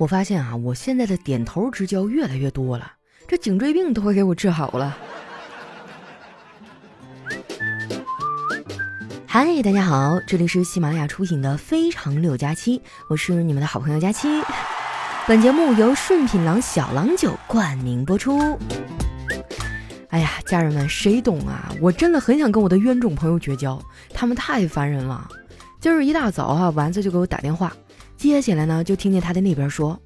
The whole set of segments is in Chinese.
我发现啊，我现在的点头之交越来越多了，这颈椎病都快给我治好了。嗨，大家好，这里是喜马拉雅出品的《非常六加七》，我是你们的好朋友佳期。本节目由顺品郎小郎酒冠名播出。哎呀，家人们，谁懂啊？我真的很想跟我的冤种朋友绝交，他们太烦人了。今儿一大早啊，丸子就给我打电话。接下来呢，就听见他在那边说：“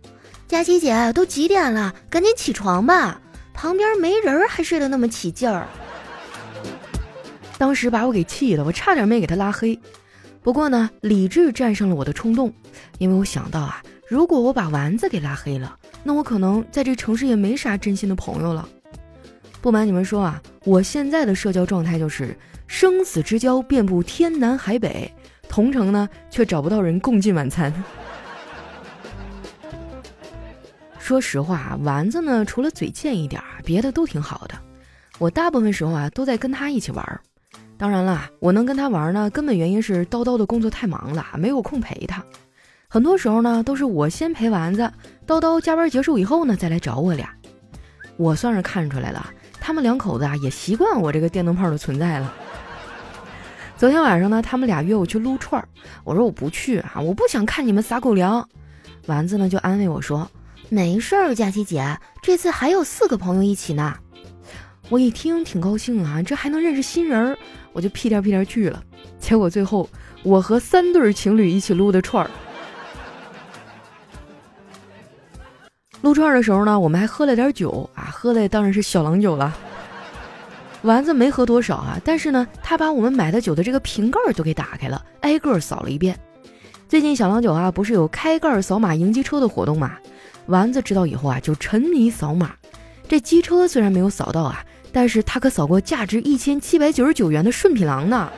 佳琪姐，都几点了？赶紧起床吧，旁边没人还睡得那么起劲儿。”当时把我给气的，我差点没给他拉黑。不过呢，理智战胜了我的冲动，因为我想到啊，如果我把丸子给拉黑了，那我可能在这城市也没啥真心的朋友了。不瞒你们说啊，我现在的社交状态就是生死之交遍布天南海北，同城呢却找不到人共进晚餐。说实话，丸子呢，除了嘴贱一点儿，别的都挺好的。我大部分时候啊，都在跟他一起玩儿。当然了，我能跟他玩呢，根本原因是叨叨的工作太忙了，没有空陪他。很多时候呢，都是我先陪丸子，叨叨加班结束以后呢，再来找我俩。我算是看出来了，他们两口子啊，也习惯我这个电灯泡的存在了。昨天晚上呢，他们俩约我去撸串儿，我说我不去啊，我不想看你们撒狗粮。丸子呢，就安慰我说。没事儿，佳琪姐，这次还有四个朋友一起呢。我一听挺高兴啊，这还能认识新人儿，我就屁颠屁颠去了。结果最后我和三对情侣一起撸的串儿。撸串儿的时候呢，我们还喝了点酒啊，喝的当然是小郎酒了。丸子没喝多少啊，但是呢，他把我们买的酒的这个瓶盖都给打开了，挨个扫了一遍。最近小郎酒啊，不是有开盖扫码迎机车的活动嘛？丸子知道以后啊，就沉迷扫码。这机车虽然没有扫到啊，但是他可扫过价值一千七百九十九元的顺品郎呢。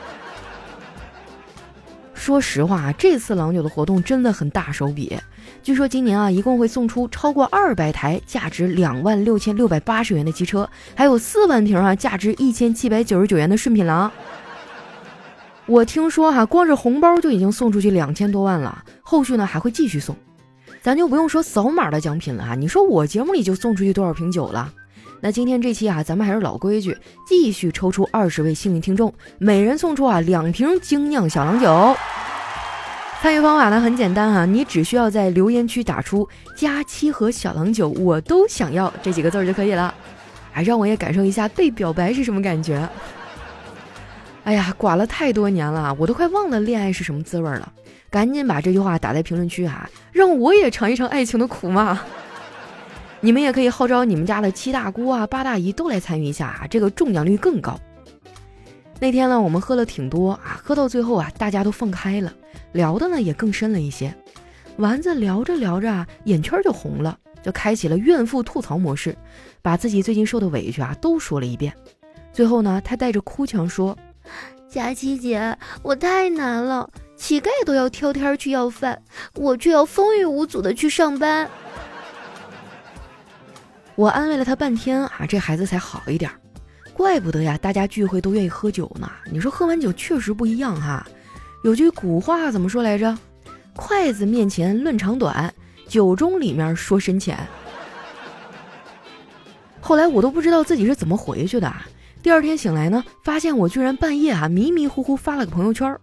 说实话啊，这次郎酒的活动真的很大手笔。据说今年啊，一共会送出超过二百台价值两万六千六百八十元的机车，还有四万瓶啊价值一千七百九十九元的顺品郎。我听说哈，光是红包就已经送出去两千多万了，后续呢还会继续送。咱就不用说扫码的奖品了啊！你说我节目里就送出去多少瓶酒了？那今天这期啊，咱们还是老规矩，继续抽出二十位幸运听众，每人送出啊两瓶精酿小郎酒。参与方法呢很简单啊，你只需要在留言区打出“加七和小郎酒我都想要”这几个字就可以了。哎，让我也感受一下被表白是什么感觉。哎呀，寡了太多年了，我都快忘了恋爱是什么滋味了。赶紧把这句话打在评论区哈，让我也尝一尝爱情的苦嘛！你们也可以号召你们家的七大姑啊、八大姨都来参与一下啊，这个中奖率更高。那天呢，我们喝了挺多啊，喝到最后啊，大家都放开了，聊的呢也更深了一些。丸子聊着聊着啊，眼圈就红了，就开启了怨妇吐槽模式，把自己最近受的委屈啊都说了一遍。最后呢，他带着哭腔说：“佳琪姐，我太难了。”乞丐都要挑天去要饭，我却要风雨无阻的去上班。我安慰了他半天啊，这孩子才好一点。怪不得呀，大家聚会都愿意喝酒呢。你说喝完酒确实不一样哈。有句古话怎么说来着？筷子面前论长短，酒盅里面说深浅。后来我都不知道自己是怎么回去的。第二天醒来呢，发现我居然半夜啊迷迷糊糊发了个朋友圈。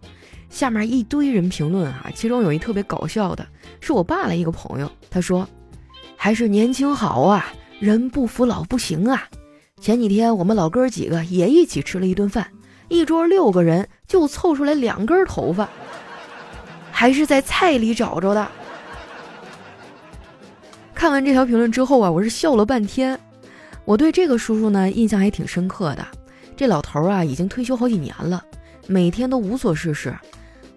下面一堆人评论啊，其中有一特别搞笑的，是我爸的一个朋友，他说：“还是年轻好啊，人不服老不行啊。”前几天我们老哥几个也一起吃了一顿饭，一桌六个人就凑出来两根头发，还是在菜里找着的。看完这条评论之后啊，我是笑了半天。我对这个叔叔呢印象还挺深刻的，这老头啊已经退休好几年了，每天都无所事事。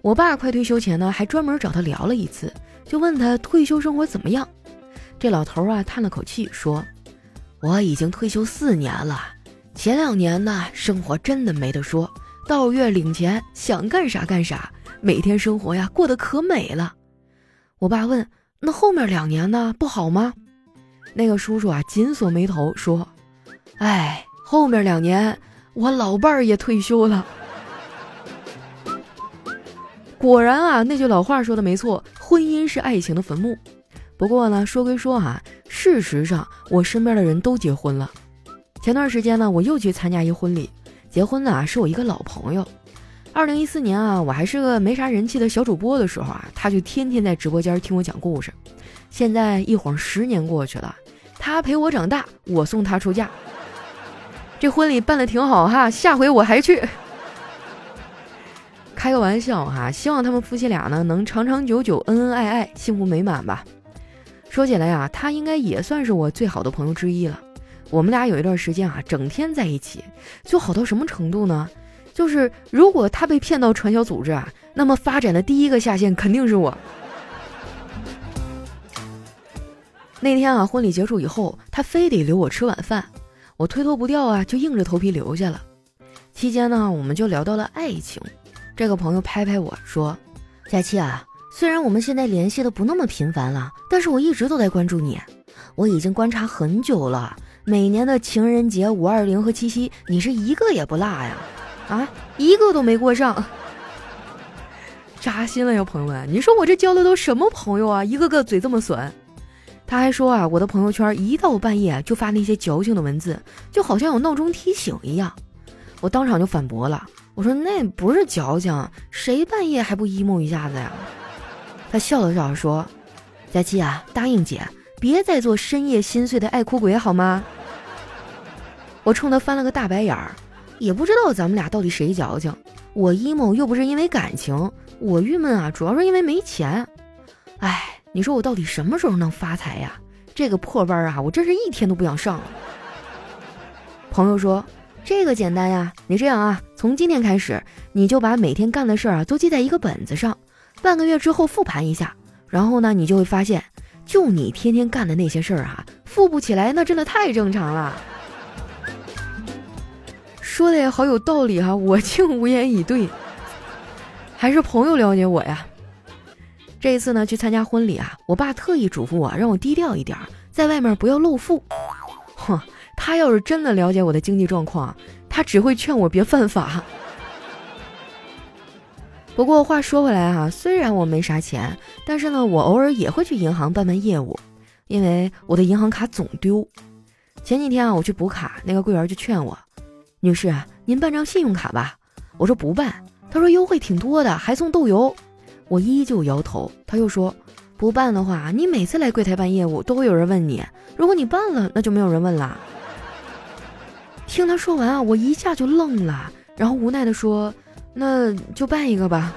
我爸快退休前呢，还专门找他聊了一次，就问他退休生活怎么样。这老头啊叹了口气说：“我已经退休四年了，前两年呢生活真的没得说，到月领钱想干啥干啥，每天生活呀过得可美了。”我爸问：“那后面两年呢不好吗？”那个叔叔啊紧锁眉头说：“哎，后面两年我老伴儿也退休了。”果然啊，那句老话说的没错，婚姻是爱情的坟墓。不过呢，说归说哈，事实上我身边的人都结婚了。前段时间呢，我又去参加一婚礼，结婚的啊是我一个老朋友。二零一四年啊，我还是个没啥人气的小主播的时候啊，他就天天在直播间听我讲故事。现在一晃十年过去了，他陪我长大，我送他出嫁。这婚礼办的挺好哈，下回我还去。开个玩笑哈，希望他们夫妻俩呢能长长久久、恩恩爱爱、幸福美满吧。说起来呀，他应该也算是我最好的朋友之一了。我们俩有一段时间啊，整天在一起，就好到什么程度呢？就是如果他被骗到传销组织啊，那么发展的第一个下线肯定是我。那天啊，婚礼结束以后，他非得留我吃晚饭，我推脱不掉啊，就硬着头皮留下了。期间呢，我们就聊到了爱情。这个朋友拍拍我说：“佳期啊，虽然我们现在联系的不那么频繁了，但是我一直都在关注你。我已经观察很久了，每年的情人节、五二零和七夕，你是一个也不落呀，啊，一个都没过上，扎心了呀，朋友们！你说我这交的都什么朋友啊？一个个嘴这么损。他还说啊，我的朋友圈一到半夜就发那些矫情的文字，就好像有闹钟提醒一样。我当场就反驳了。”我说那不是矫情，谁半夜还不 emo 一下子呀？他笑了笑说：“佳期啊，答应姐，别再做深夜心碎的爱哭鬼好吗？”我冲他翻了个大白眼儿，也不知道咱们俩到底谁矫情。我 emo 又不是因为感情，我郁闷啊，主要是因为没钱。哎，你说我到底什么时候能发财呀？这个破班啊，我真是一天都不想上了。朋友说。这个简单呀，你这样啊，从今天开始，你就把每天干的事儿啊都记在一个本子上，半个月之后复盘一下，然后呢，你就会发现，就你天天干的那些事儿啊，富不起来，那真的太正常了。说的也好有道理哈，我竟无言以对。还是朋友了解我呀。这一次呢，去参加婚礼啊，我爸特意嘱咐我，让我低调一点，在外面不要露富。哼。他要是真的了解我的经济状况，他只会劝我别犯法。不过话说回来哈，虽然我没啥钱，但是呢，我偶尔也会去银行办办业务，因为我的银行卡总丢。前几天啊，我去补卡，那个柜员就劝我：“女士，您办张信用卡吧。”我说不办，他说优惠挺多的，还送豆油。我依旧摇头。他又说：“不办的话，你每次来柜台办业务都会有人问你，如果你办了，那就没有人问了。”听他说完啊，我一下就愣了，然后无奈的说：“那就办一个吧。”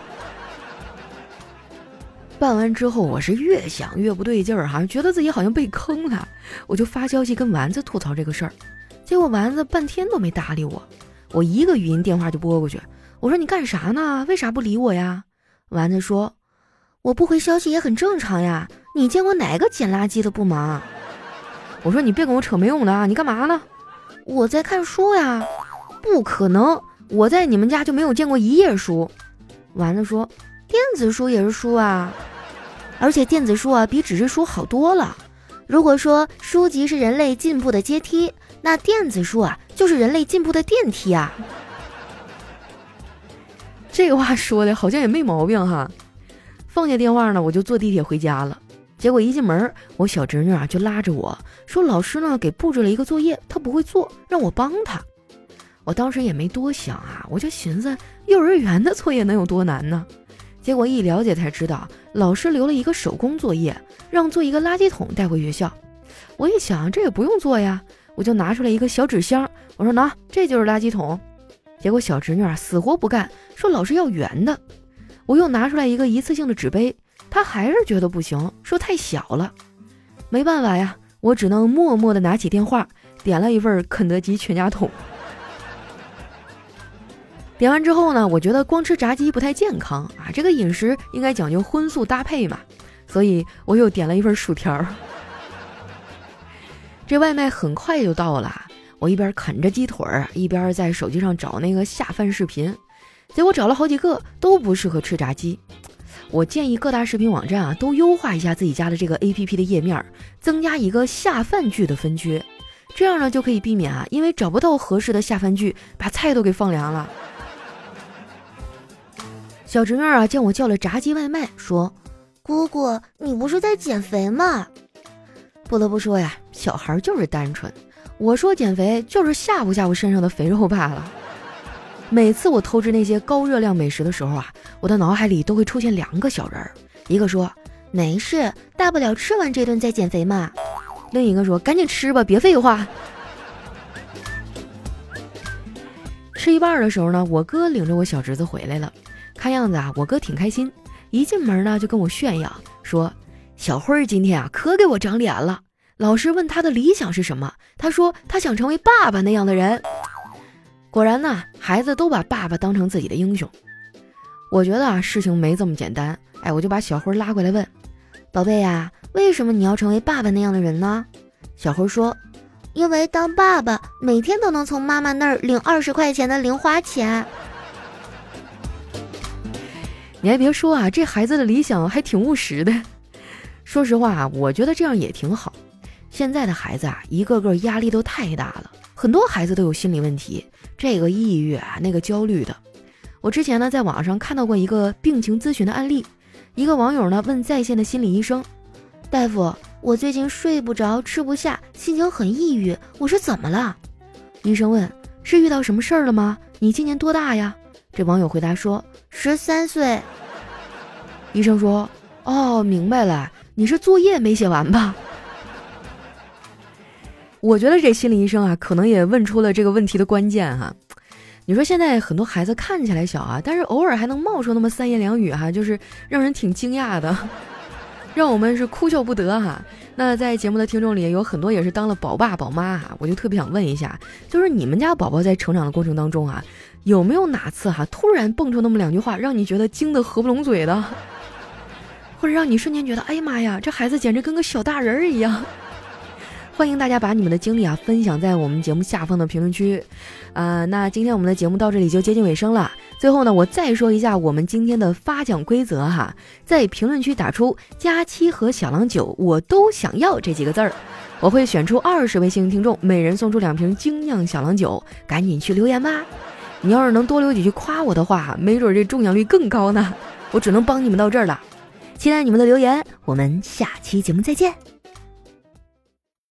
办完之后，我是越想越不对劲儿哈，觉得自己好像被坑了，我就发消息跟丸子吐槽这个事儿，结果丸子半天都没搭理我，我一个语音电话就拨过去，我说：“你干啥呢？为啥不理我呀？”丸子说：“我不回消息也很正常呀，你见过哪个捡垃圾的不忙？”我说：“你别跟我扯没用的啊，你干嘛呢？”我在看书呀，不可能，我在你们家就没有见过一页书。丸子说：“电子书也是书啊，而且电子书啊比纸质书好多了。如果说书籍是人类进步的阶梯，那电子书啊就是人类进步的电梯啊。”这话说的好像也没毛病哈。放下电话呢，我就坐地铁回家了。结果一进门，我小侄女啊就拉着我说：“老师呢给布置了一个作业，她不会做，让我帮她。”我当时也没多想啊，我就寻思幼儿园的作业能有多难呢？结果一了解才知道，老师留了一个手工作业，让做一个垃圾桶带回学校。我一想，这也不用做呀，我就拿出来一个小纸箱，我说：“喏，这就是垃圾桶。”结果小侄女啊死活不干，说老师要圆的。我又拿出来一个一次性的纸杯。她还是觉得不行，说太小了，没办法呀，我只能默默地拿起电话，点了一份肯德基全家桶。点完之后呢，我觉得光吃炸鸡不太健康啊，这个饮食应该讲究荤素搭配嘛，所以我又点了一份薯条。这外卖很快就到了，我一边啃着鸡腿儿，一边在手机上找那个下饭视频，结果找了好几个都不适合吃炸鸡。我建议各大视频网站啊，都优化一下自己家的这个 A P P 的页面，增加一个下饭剧的分区，这样呢就可以避免啊，因为找不到合适的下饭剧，把菜都给放凉了。小侄女啊，见我叫了炸鸡外卖，说：“姑姑，你不是在减肥吗？不得不说呀，小孩就是单纯。我说减肥就是吓唬吓唬身上的肥肉罢了。每次我偷吃那些高热量美食的时候啊，我的脑海里都会出现两个小人儿，一个说没事，大不了吃完这顿再减肥嘛；另一个说赶紧吃吧，别废话。吃一半的时候呢，我哥领着我小侄子回来了，看样子啊，我哥挺开心，一进门呢就跟我炫耀说：“小辉儿今天啊可给我长脸了。”老师问他的理想是什么，他说他想成为爸爸那样的人。果然呢，孩子都把爸爸当成自己的英雄。我觉得啊，事情没这么简单。哎，我就把小辉拉过来问：“宝贝呀，为什么你要成为爸爸那样的人呢？”小辉说：“因为当爸爸每天都能从妈妈那儿领二十块钱的零花钱。”你还别说啊，这孩子的理想还挺务实的。说实话啊，我觉得这样也挺好。现在的孩子啊，一个个压力都太大了，很多孩子都有心理问题。这个抑郁啊，那个焦虑的。我之前呢，在网上看到过一个病情咨询的案例。一个网友呢问在线的心理医生：“大夫，我最近睡不着，吃不下，心情很抑郁，我是怎么了？”医生问：“是遇到什么事儿了吗？你今年多大呀？”这网友回答说：“十三岁。”医生说：“哦，明白了，你是作业没写完吧？”我觉得这心理医生啊，可能也问出了这个问题的关键哈。你说现在很多孩子看起来小啊，但是偶尔还能冒出那么三言两语哈，就是让人挺惊讶的，让我们是哭笑不得哈。那在节目的听众里，有很多也是当了宝爸宝妈哈，我就特别想问一下，就是你们家宝宝在成长的过程当中啊，有没有哪次哈突然蹦出那么两句话，让你觉得惊得合不拢嘴的，或者让你瞬间觉得哎呀妈呀，这孩子简直跟个小大人儿一样？欢迎大家把你们的经历啊分享在我们节目下方的评论区，啊，那今天我们的节目到这里就接近尾声了。最后呢，我再说一下我们今天的发奖规则哈，在评论区打出“佳期和小郎酒我都想要”这几个字儿，我会选出二十位幸运听众，每人送出两瓶精酿小郎酒，赶紧去留言吧。你要是能多留几句夸我的话，没准这中奖率更高呢。我只能帮你们到这儿了，期待你们的留言，我们下期节目再见。